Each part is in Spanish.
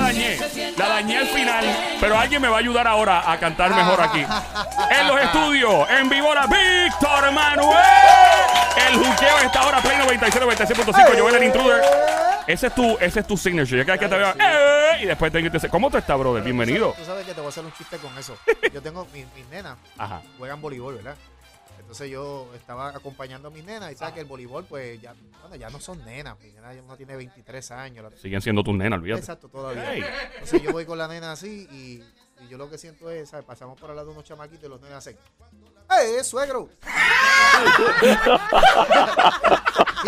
dañé. La dañé al final. Pero alguien me va a ayudar ahora a cantar mejor aquí. En los estudios, en vivo, la Víctor Manuel. El juqueo está ahora Play 96, 96.5. Yo el intruder. Ese es tu, ese es tu signature. Ya cada que te veo, ¡eh! y después tengo que decir, ¿cómo tú estás, brother? Bienvenido. Tú sabes que te voy a hacer un chiste con eso. Yo tengo mis, mis nenas, Ajá. juegan voleibol, ¿verdad? Entonces yo estaba acompañando a mis nenas y sabes que el voleibol, pues ya, bueno, ya no son nenas. Mi nena ya uno tiene 23 años. Siguen siendo tus nenas, olvídate. Exacto, todavía. Entonces yo voy con la nena así y, y yo lo que siento es, ¿sabes? Pasamos por al lado de unos chamaquitos y los nenas hacen, ¡eh, suegro!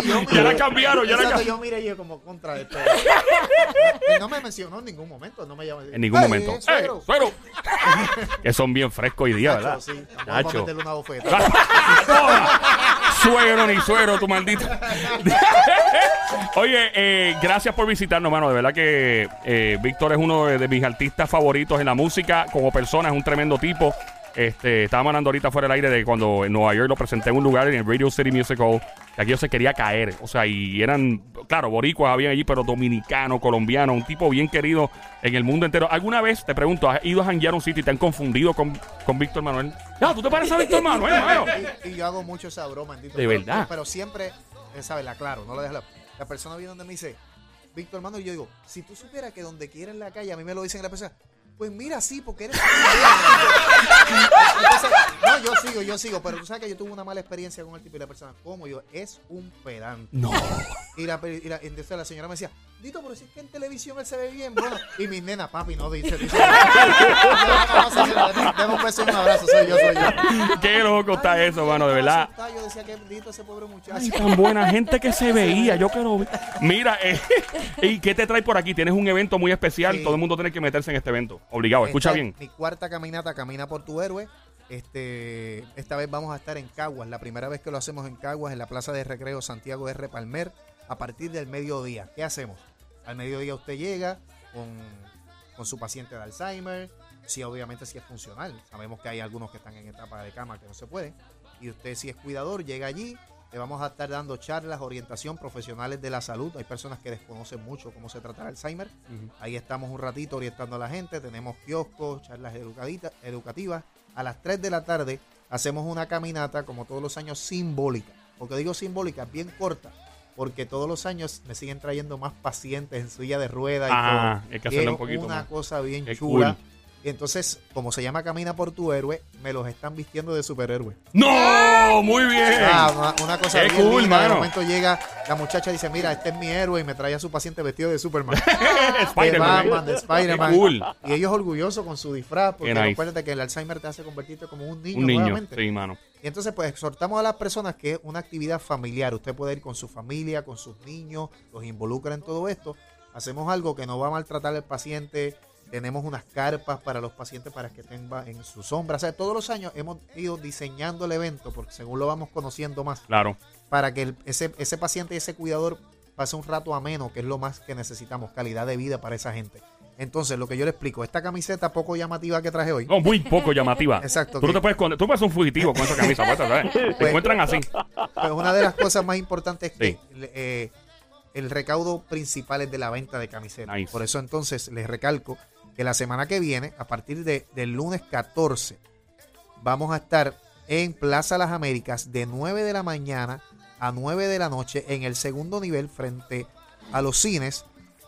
y yo Ya la cambiaron, ya la cambiaron. yo miré y yo como contra esto. y no me mencionó en ningún momento, no me llamó. En ningún "Ey, momento. ¡Eh, suegro! suegro! que son bien frescos hoy día, ¿verdad? Sí, vamos a meterle una bofeta. Suegro ni suegro, tu maldito. Oye, eh, gracias por visitarnos, mano. De verdad que eh, Víctor es uno de, de mis artistas favoritos en la música. Como persona, es un tremendo tipo. Este, estaba mandando ahorita fuera del aire de cuando en Nueva York lo presenté en un lugar en el Radio City Music Hall. Que aquí yo se quería caer. O sea, y eran, claro, boricuas habían allí, pero dominicano, colombiano, un tipo bien querido en el mundo entero. ¿Alguna vez, te pregunto, has ido a janguear un sitio y te han confundido con, con Víctor Manuel? No, tú te pareces a Víctor Manuel, hermano. y, y yo hago mucho esa broma. De pero- verdad. Pero siempre, eh, ¿sabes? La claro, no la dejo. La, la persona viene donde me dice, Víctor Manuel, y yo digo, si tú supieras que donde quiera en la calle, a mí me lo dicen la persona, pues mira, sí, porque eres. Entonces, yo sigo, yo sigo, pero tú sabes que yo tuve una mala experiencia con el tipo y la persona, como yo, es un pedante. No. Y la, y la, entonces la señora me decía, Dito, pero si es que en televisión él se ve bien, bueno. Y mi nena, papi, no dice, dice. Dame un beso un abrazo, soy yo, soy yo. Qué loco está Ay, eso, mano, de verdad. Yo decía que Dito ese pobre muchacho. Ay, tan buena gente que se veía. Yo quiero ver. Mira, eh, ¿y qué te trae por aquí? Tienes un evento muy especial. Sí. Todo el mundo tiene que meterse en este evento. Obligado. Escucha bien. Mi cuarta caminata, Camina por tu héroe. Este, esta vez vamos a estar en Caguas, la primera vez que lo hacemos en Caguas, en la Plaza de Recreo Santiago R. Palmer, a partir del mediodía. ¿Qué hacemos? Al mediodía usted llega con, con su paciente de Alzheimer, si obviamente si es funcional. Sabemos que hay algunos que están en etapa de cama que no se pueden. Y usted si es cuidador, llega allí. Le vamos a estar dando charlas, orientación, profesionales de la salud. Hay personas que desconocen mucho cómo se trata el Alzheimer. Ahí estamos un ratito orientando a la gente. Tenemos kioscos, charlas educativas. A las 3 de la tarde hacemos una caminata, como todos los años, simbólica. Porque digo simbólica, bien corta. Porque todos los años me siguen trayendo más pacientes en silla de ruedas y Ah, todo. hay que hacerlo un poquito una más. cosa bien Qué chula. cool. Y entonces, como se llama Camina por tu héroe, me los están vistiendo de superhéroe. ¡No! Muy bien. Ah, una, una cosa Qué bien cool, linda. De momento llega la muchacha y dice, mira, este es mi héroe y me trae a su paciente vestido de Superman. de Spider-Man. Batman, de Spider-Man. Cool. Y ellos orgullosos con su disfraz, porque nice. recuérdate que el Alzheimer te hace convertirte como un niño, Un niño. nuevamente. Sí, mano. Y entonces, pues exhortamos a las personas que es una actividad familiar. Usted puede ir con su familia, con sus niños, los involucra en todo esto. Hacemos algo que no va a maltratar al paciente. Tenemos unas carpas para los pacientes para que estén ba- en su sombra. O sea, todos los años hemos ido diseñando el evento, porque según lo vamos conociendo más, Claro. para que el- ese, ese paciente y ese cuidador pase un rato ameno, que es lo más que necesitamos, calidad de vida para esa gente. Entonces, lo que yo le explico, esta camiseta poco llamativa que traje hoy. No, muy poco llamativa. Exacto, Tú no te puedes esconder. Tú puedes un fugitivo con esa camisa, puesta, ¿sabes? Te Pues- encuentran así. Pues una de las cosas más importantes es Sí. que eh, el recaudo principal es de la venta de camisetas. Nice. Por eso entonces les recalco que la semana que viene, a partir de, del lunes 14, vamos a estar en Plaza Las Américas de 9 de la mañana a 9 de la noche en el segundo nivel frente a los cines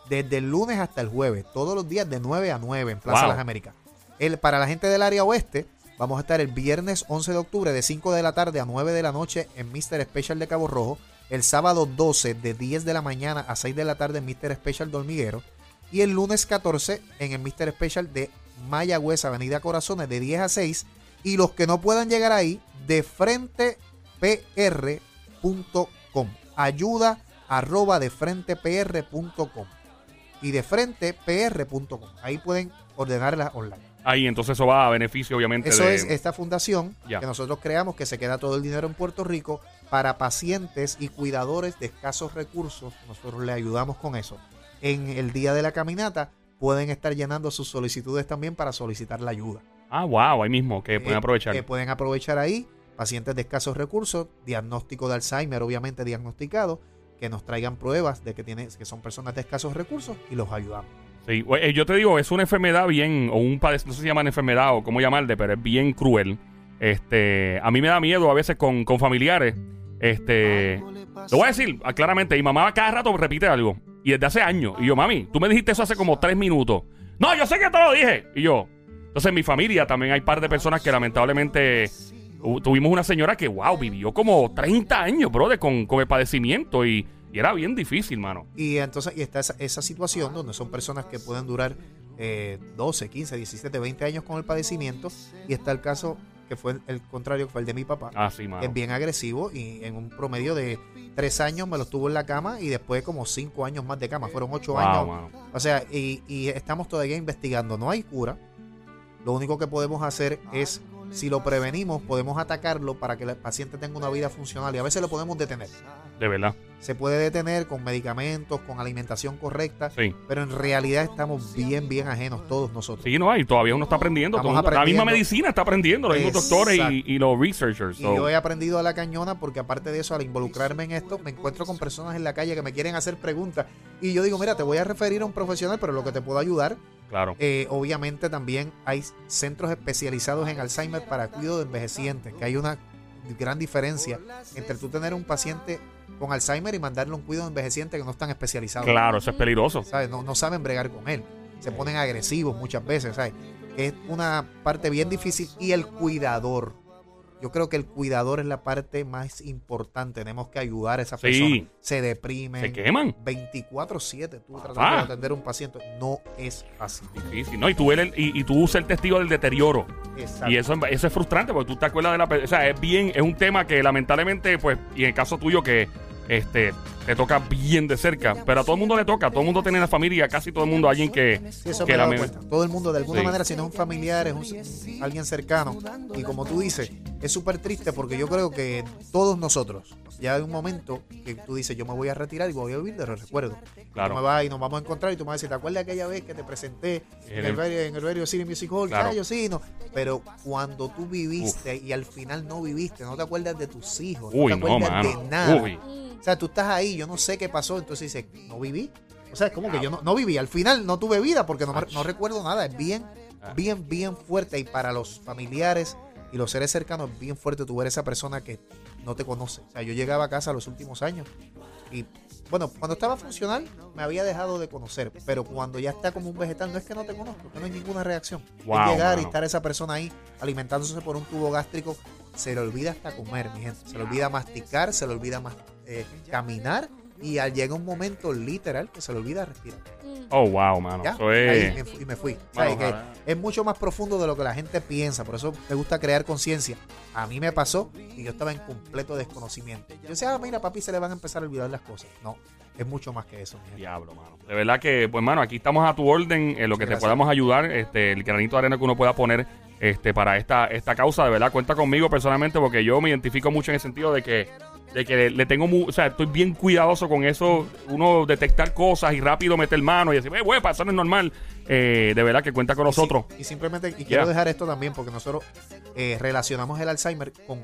desde el lunes hasta el jueves, todos los días de 9 a 9 en Plaza Wow. Las Américas. El, para la gente del área oeste, vamos a estar el viernes 11 de octubre de 5 de la tarde a 9 de la noche en Mr. Special de Cabo Rojo. El sábado 12 de 10 de la mañana a 6 de la tarde en Mr. Special de Hormiguero. Y el lunes 14 en el Mr. Special de Mayagüez, Avenida Corazones, de 10 a 6. Y los que no puedan llegar ahí, de frente pr.com. Ayuda arroba de frentepr.com. Y de frente pr.com. Ahí pueden ordenarla online. Ahí, entonces eso va a beneficio, obviamente. Eso de- es esta fundación Ya. que nosotros creamos que se queda todo el dinero en Puerto Rico para pacientes y cuidadores de escasos recursos. Nosotros le ayudamos con eso. En el día de la caminata pueden estar llenando sus solicitudes también para solicitar la ayuda. Ah, wow, ahí mismo, que pueden Eh, aprovechar. que pueden aprovechar ahí pacientes de escasos recursos, diagnóstico de Alzheimer, obviamente diagnosticado, que nos traigan pruebas de que, tiene, que son personas de escasos recursos y los ayudamos. Sí, eh, yo te digo, es una enfermedad bien, o un padecimiento, no sé si llaman enfermedad o cómo llamarle, pero es bien cruel. Este, a mí me da miedo a veces con, con familiares. Este, lo voy a decir ah, claramente, mi mamá cada rato repite algo. Y desde hace años. Y yo, mami, tú me dijiste eso hace como tres minutos. No, yo sé que te lo dije. Y yo, entonces en mi familia también hay par de personas que lamentablemente uh, tuvimos una señora que, wow, vivió como 30 años, brother, con, con el padecimiento. Y, y era bien difícil, mano. Y entonces y está esa, esa situación donde son personas que pueden durar eh, 12, 15, 17, 20 años con el padecimiento. Y está el caso que fue el, contrario, que fue el de mi papá. Ah, sí, mano. Es bien agresivo y en un promedio de 3 años me lo estuvo en la cama y después como 5 años más de cama. Fueron 8 Wow, años. mano. O sea, y, y estamos todavía investigando. No hay cura. Lo único que podemos hacer es, si lo prevenimos, podemos atacarlo para que el paciente tenga una vida funcional. Y a veces lo podemos detener. De verdad. Se puede detener con medicamentos, con alimentación correcta. Sí. Pero en realidad estamos bien, bien ajenos todos nosotros. Sí, no hay. Todavía uno está aprendiendo. Todo La misma medicina está aprendiendo. Los mismos doctores y, los researchers. Y yo he aprendido a la cañona porque aparte de eso, al involucrarme en esto, me encuentro con personas en la calle que me quieren hacer preguntas. Y yo digo, mira, te voy a referir a un profesional, pero lo que te puedo ayudar, Claro. eh, obviamente también hay centros especializados en Alzheimer para cuidado de envejecientes, que hay una gran diferencia entre tú tener un paciente con Alzheimer y mandarle un cuidado de envejeciente que no están especializados. Claro, eso es peligroso. ¿sabes? No, no saben bregar con él. Se ponen agresivos muchas veces, ¿sabes? Es una parte bien difícil. Y el cuidador. Yo creo que el cuidador es la parte más importante. Tenemos que ayudar a esa Sí. persona. Se deprimen. Se queman. 24-7 tú tratando de atender a un paciente. No es fácil. Difícil, ¿no? Y tú, eres el- y, y tú ser testigo del deterioro. Exacto. Y eso, eso es frustrante porque tú te acuerdas de la... O sea, es bien... Es un tema que lamentablemente, pues... Y en el caso tuyo que... Este... Te toca bien de cerca. Pero a todo el mundo le toca. Todo el mundo tiene en la familia. Casi todo el mundo alguien que... Sí, eso que cuenta. Todo el mundo, de alguna Sí. manera, si no es un familiar, es un- alguien cercano. Y como tú dices, es súper triste porque yo creo que todos nosotros, ya hay un momento que tú dices, yo me voy a retirar y voy a vivir de los recuerdos. Claro. Tú me vas y nos vamos a encontrar y tú me vas a decir, ¿te acuerdas aquella vez que te presenté en En el en el Radio City Music Hall? Claro. Ah, yo sí, no. Pero cuando tú viviste y al final no viviste, no te acuerdas de tus hijos, Uy, no te acuerdas de nada. Uy. O sea, tú estás ahí, yo no sé qué pasó, entonces dices, no viví. O sea, es como que yo no, no viví. Al final no tuve vida porque no, me- no recuerdo nada. Es bien, Ah. bien, bien fuerte. Y para los familiares y los seres cercanos, es bien fuerte tu ver esa persona que no te conoce. O sea, yo llegaba a casa los últimos años y, bueno, cuando estaba funcional me había dejado de conocer. Pero cuando ya está como un vegetal, no es que no te conozco, que no hay ninguna reacción. Wow, es llegar y estar esa persona ahí alimentándose por un tubo gástrico. Se le olvida hasta comer, mi gente. Se le olvida masticar, se le olvida mas- eh, caminar. Y al llega un momento literal que se le olvida respirar. Oh, wow, mano. ¿Ya? Eso Ahí es... me fui- y me fui. O Mano, sea, que es mucho más profundo de lo que la gente piensa. Por eso me gusta crear conciencia. A mí me pasó y yo estaba en completo desconocimiento. Yo decía, ah, mira, papi, se le van a empezar a olvidar las cosas. No, es mucho más que eso. mi. Diablo, mano. De verdad que, pues, mano, aquí estamos a tu orden en lo que te podamos ayudar. Este, el granito de arena que uno pueda poner este, para esta, esta causa. De verdad, cuenta conmigo personalmente porque yo me identifico mucho en el sentido de que, de que le tengo, mu- o sea, estoy bien cuidadoso con eso. Uno detectar cosas y rápido meter mano y decir, eh, güey, eso no es normal. Eh, de verdad que cuenta con Y nosotros. Y, simplemente, y quiero dejar esto también porque nosotros eh, relacionamos el Alzheimer con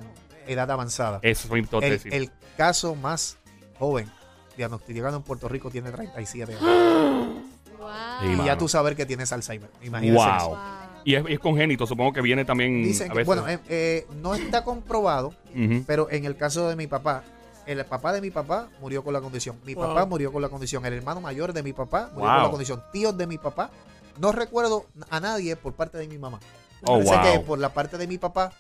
edad avanzada. Eso es importante El, caso más joven diagnosticado en Puerto Rico tiene 37 años. Wow. Y ya tú saber que tienes Alzheimer. Imagínate Wow. eso. Wow. Y es, es congénito, supongo que viene también Dicen a que, veces. bueno, eh, eh, no está comprobado, pero en el caso de mi papá, el papá de mi papá murió con la condición. Mi Wow. papá murió con la condición. El hermano mayor de mi papá murió Wow. con la condición. Tíos de mi papá. No recuerdo a nadie por parte de mi mamá. Oh, Parece wow. que por la parte de mi papá,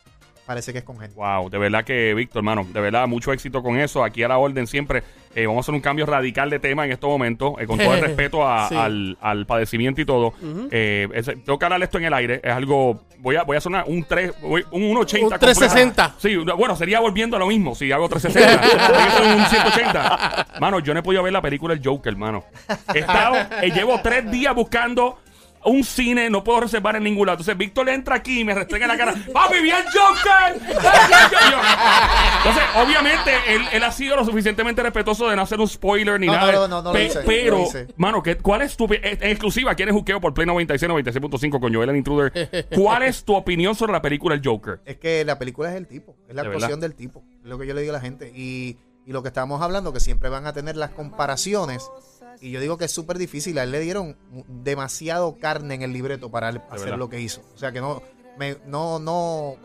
parece que es congénito. Wow, de verdad que, Víctor, hermano, de verdad, mucho éxito con eso. Aquí a la orden siempre. Eh, vamos a hacer un cambio radical de tema en estos momentos, eh, con todo el respeto a- Sí. al, al padecimiento y todo. Eh, ese- tengo que hablar esto en el aire. Es algo. Voy a, voy a hacer una- un 3, voy- un 1.80. Un 360. completo. Sí, bueno, sería volviendo a lo mismo si hago 360. Tiene que ser un 180. Mano, yo no he podido ver la película El Joker, hermano. He estado, eh, llevo tres días buscando. Un cine no puedo reservar en ningún lado. Entonces Víctor le entra aquí y me restrega en la cara. ¡Papi, vi el Joker! Entonces, obviamente, él, él ha sido lo suficientemente respetuoso de no hacer un spoiler ni No, nada. no, no, no, no lo Pe- hice, pero, lo hice. mano, ¿qué- ¿cuál es tu opi- en exclusiva? ¿Quién es juqueo por Play 96, 96.5 con Joel el Intruder? ¿Cuál es tu opinión sobre la película El Joker? Es que la película es el tipo, es la De actuación del tipo, es lo que yo le digo a la gente. Y, y lo que estamos hablando, que siempre van a tener las comparaciones Y yo digo que es súper difícil. A él le dieron demasiado carne en el libreto para él hacer verdad. lo que hizo. O sea que no me, no, no,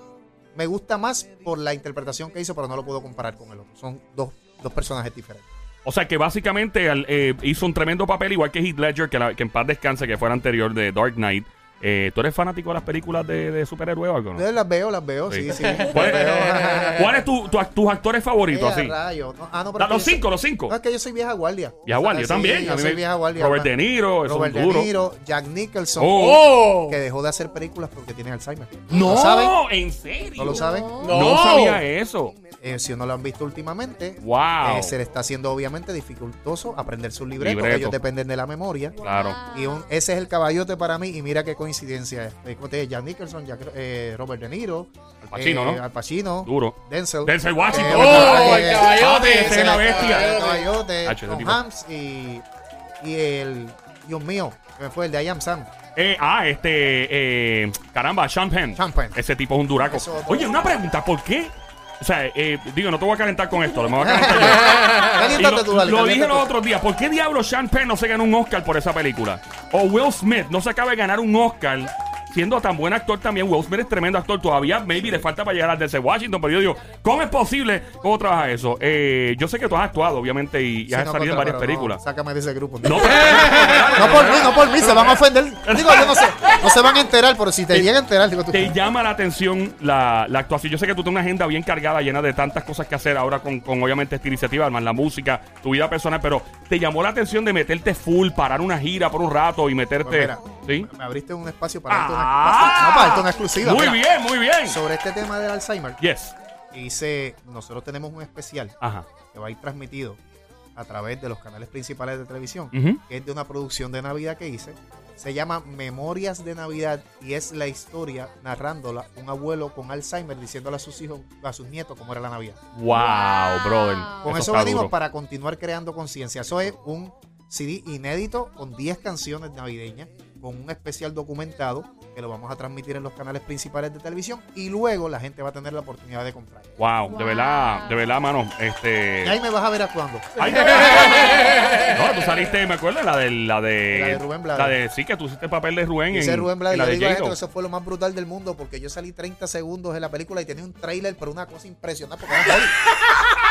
me gusta más por la interpretación que hizo, pero no lo puedo comparar con el otro. Son dos, dos personajes diferentes. O sea que básicamente eh, hizo un tremendo papel, igual que Heath Ledger, que, la- que en paz descanse, que fue el anterior de Dark Knight. Eh, ¿Tú eres fanático de las películas de, de superhéroes o algo? no? Yo las veo, las veo, sí, sí. ¿Cuál las veo. es, cuál es tu, tu- tus actores favoritos? Eh, así? rayo. No, ah, no, pero que los soy- cinco, los cinco. No, es que yo soy vieja guardia. Vieja guardia, yo Sí, también. Yo A mí soy vieja guardia. Robert De Niro, eso Robert es duro. De Niro, Jack Nicholson, Oh. que dejó de hacer películas porque tiene Alzheimer. No, ¿Lo saben? ¿en serio? ¿No lo saben? No, No. sabía eso. Eh, si no lo han visto últimamente, Wow. eh, se le está haciendo obviamente dificultoso aprender sus libretos. Libreto. Ellos dependen de la memoria. Claro. Y un- ese es el caballote para mí. Y mira qué coincidencia es. Eh, Jack Nicholson, Jack- eh, Robert De Niro, Al Pacino, eh, ¿no? Al Pacino, Duro. Denzel. Denzel Washington. Eh, ¡Oh, eh, el caballote! ese Ese es la bestia. El caballote, Hacho, ese Tom tipo. Hanks y, y el, Dios mío, que me fue el de I Am Sam. Eh, ah, este, eh, caramba, Sean Penn. Sean Penn. Ese tipo es un duraco. Eso- Oye, una pregunta, ¿por qué? O sea, eh, digo, no te voy a calentar con esto, me voy a calentar yo. Lo, tú, dale, lo dije los otros días. ¿Por qué diablo Sean Penn no se ganó un Oscar por esa película? O Will Smith no se acaba de ganar un Oscar siendo tan buen actor también. Will Smith es tremendo actor. Todavía, maybe, le falta para llegar al DC Washington. Pero yo digo, ¿cómo es posible? ¿Cómo trabaja eso? Eh, yo sé que tú has actuado, obviamente, y, y Sí, has no, salido en varias películas. No, sácame de ese grupo. No, por mí, no por mí, se van a ofender. Digo, yo no sé, no se van a enterar, pero si te llega a enterar, digo tú. te llama la atención la, la actuación. Yo sé que tú tienes una agenda bien cargada, llena de tantas cosas que hacer ahora con, con obviamente esta iniciativa, más la música, tu vida personal, pero te llamó la atención de meterte full, parar una gira por un rato y meterte. Pues mira, ¿Sí? Me abriste un espacio para darte Ah. una, no, para darte una exclusiva. Muy Mira, bien, muy bien. Sobre este tema del Alzheimer, Yes. hice, nosotros tenemos un especial Ajá. que va a ir transmitido a través de los canales principales de televisión, que es de una producción de Navidad que hice. Se llama Memorias de Navidad y es la historia narrándola un abuelo con Alzheimer diciéndole a sus hijos, a sus nietos cómo era la Navidad. Wow, brother. Con eso, está venimos duro. para continuar creando conciencia. Eso es un CD inédito con 10 canciones navideñas, con un especial documentado que lo vamos a transmitir en los canales principales de televisión y luego la gente va a tener la oportunidad de comprar. Wow, de verdad, de verdad, mano. Este. Y ahí me vas a ver actuando. Ay, de verdad. no, tú saliste, me acuerdo, la de la de. La de Rubén Blades. La de sí, que tú hiciste el papel de Rubén Dice en, Rubén Blades, en la yo de digo eso fue lo más brutal del mundo porque yo salí 30 segundos en la película y tenía un trailer, pero una cosa impresionante porque era.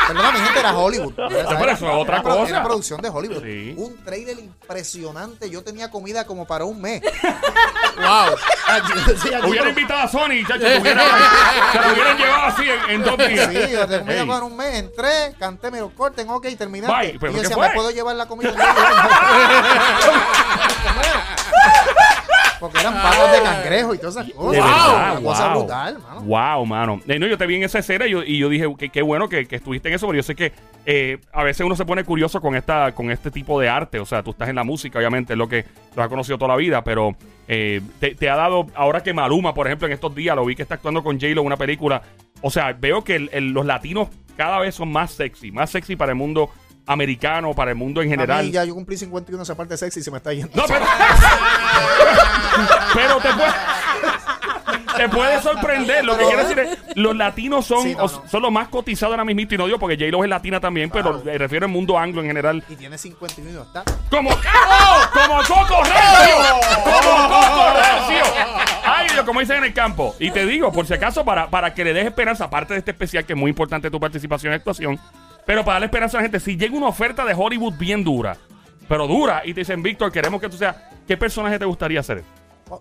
Perdona, mi gente, era Hollywood. pero eso es otra cosa. Era producción de Hollywood. Sí. Un trailer impresionante. Yo tenía comida como para un mes. Wow. Hubiera invitado a Sony, chacho, se lo hubieran llevado así en, en dos días. Sí, yo tenía comida para un mes. Entré, canté, me lo corten, ok, ¿pero y yo decía? ¿me puedo llevar la comida? Porque eran patas de cangrejo y todas esas cosas. De verdad, Una cosa wow. brutal, mano. Wow, mano. Eh, no, yo te vi en esa escena y yo, y yo dije que qué bueno que, que estuviste en eso, pero yo sé que eh, a veces uno se pone curioso con esta con este tipo de arte. O sea, tú estás en la música, obviamente, es lo que lo has conocido toda la vida, pero eh, te, te ha dado, ahora que Maluma, por ejemplo, en estos días lo vi que está actuando con J-Lo en una película. O sea, veo que el- el- los latinos cada vez son más sexy, más sexy para el mundo americano, para el mundo en A general. mí ya yo cumplí 51, esa parte sexy se me está yendo. No, pero. pero te puede. Te puede sorprender. Lo que quiero decir es, los latinos son, Sí, no, o- no. son los más cotizados ahora mismo. Y no digo porque J-Lo es latina también, pero me refiero al mundo anglo en general. Y tiene 51, está. Como, ¡Oh! como Coco Recio. Como Coco Recio. Ay, Dios, como dicen en el campo. Y te digo, por si acaso, para, para que le des esperanza, aparte de este especial, que es muy importante tu participación en actuación, pero para darle esperanza a la gente, si llega una oferta de Hollywood bien dura, pero dura, y te dicen, Víctor, queremos que tú seas, ¿qué personaje te gustaría ser?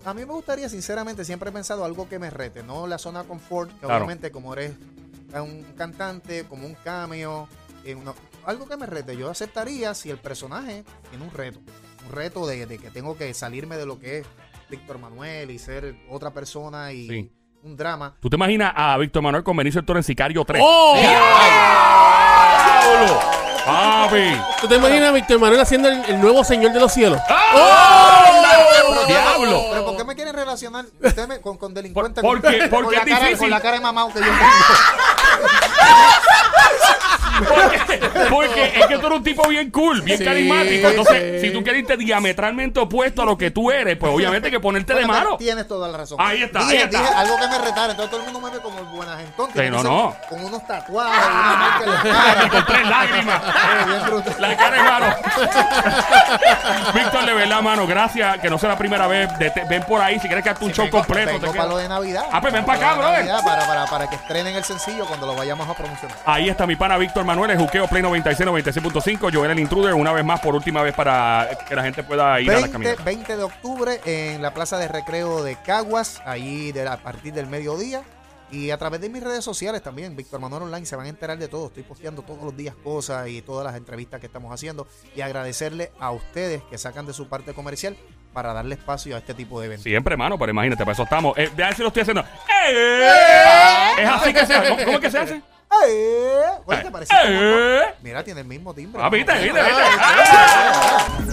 A mí me gustaría, sinceramente, siempre he pensado algo que me rete, no la zona confort, que Claro. obviamente como eres un cantante, como un cameo, eh, algo que me rete. Yo aceptaría si el personaje tiene un reto, un reto de, de que tengo que salirme de lo que es Víctor Manuel y ser otra persona y Sí. un drama. ¿Tú te imaginas a Víctor Manuel con Benicio del Toro en Sicario 3? ¡Oh! ¡Diablo! ¡Papi! ¿Tú te imaginas a Víctor Manuel haciendo el, el nuevo Señor de los Cielos? ¡Oh! ¡Diablo! Pero ¿por qué me quieren relacionar usted me- con, con delincuentes? Por- porque- con porque la es cara- difícil. Con la cara de mamá que yo tengo. Porque, porque es que tú eres un tipo bien cool, bien Sí, carismático. Entonces, sí. si tú quieres irte diametralmente opuesto a lo que tú eres, pues obviamente hay que ponerte de mano. Tienes toda la razón. Ahí está, Dije, ahí está. dije algo que me retara. Entonces todo el mundo me ve como el buena gente. Sí, no, no. Con unos tatuajes y una marca en la con tres lágrimas. La cara de mano. Víctor, de verdad, mano, gracias. Que no sea la primera vez. De- te- ven por ahí si quieres que hagas un show Vengo- completo. vengo te para lo de Navidad. Ah, pues ven para acá, brother. Para, para, para que estrenen el sencillo cuando lo vayamos a promocionar. Ahí está mi pana Víctor Manuel, el juqueo Play 96, 96.5. Joel el Intruder, una vez más, por última vez, para que la gente pueda ir a la 20, caminata. 20 de octubre en la Plaza de Recreo de Caguas, ahí de la- a partir del mediodía. Y a través de mis redes sociales también, Víctor Manuel Online, se van a enterar de todo. Estoy posteando todos los días cosas y todas las entrevistas que estamos haciendo. Y agradecerle a ustedes que sacan de su parte comercial para darle espacio a este tipo de eventos. Siempre, mano, pero imagínate, para eso estamos. Eh, ver si lo estoy haciendo. ¡Eh! Es así que se hace. ¿Cómo, cómo es que se hace? ¡Eh! Oye, ¿te parece? ¡Eh! Mira, tiene el mismo timbre. Ah, viste, viste, viste.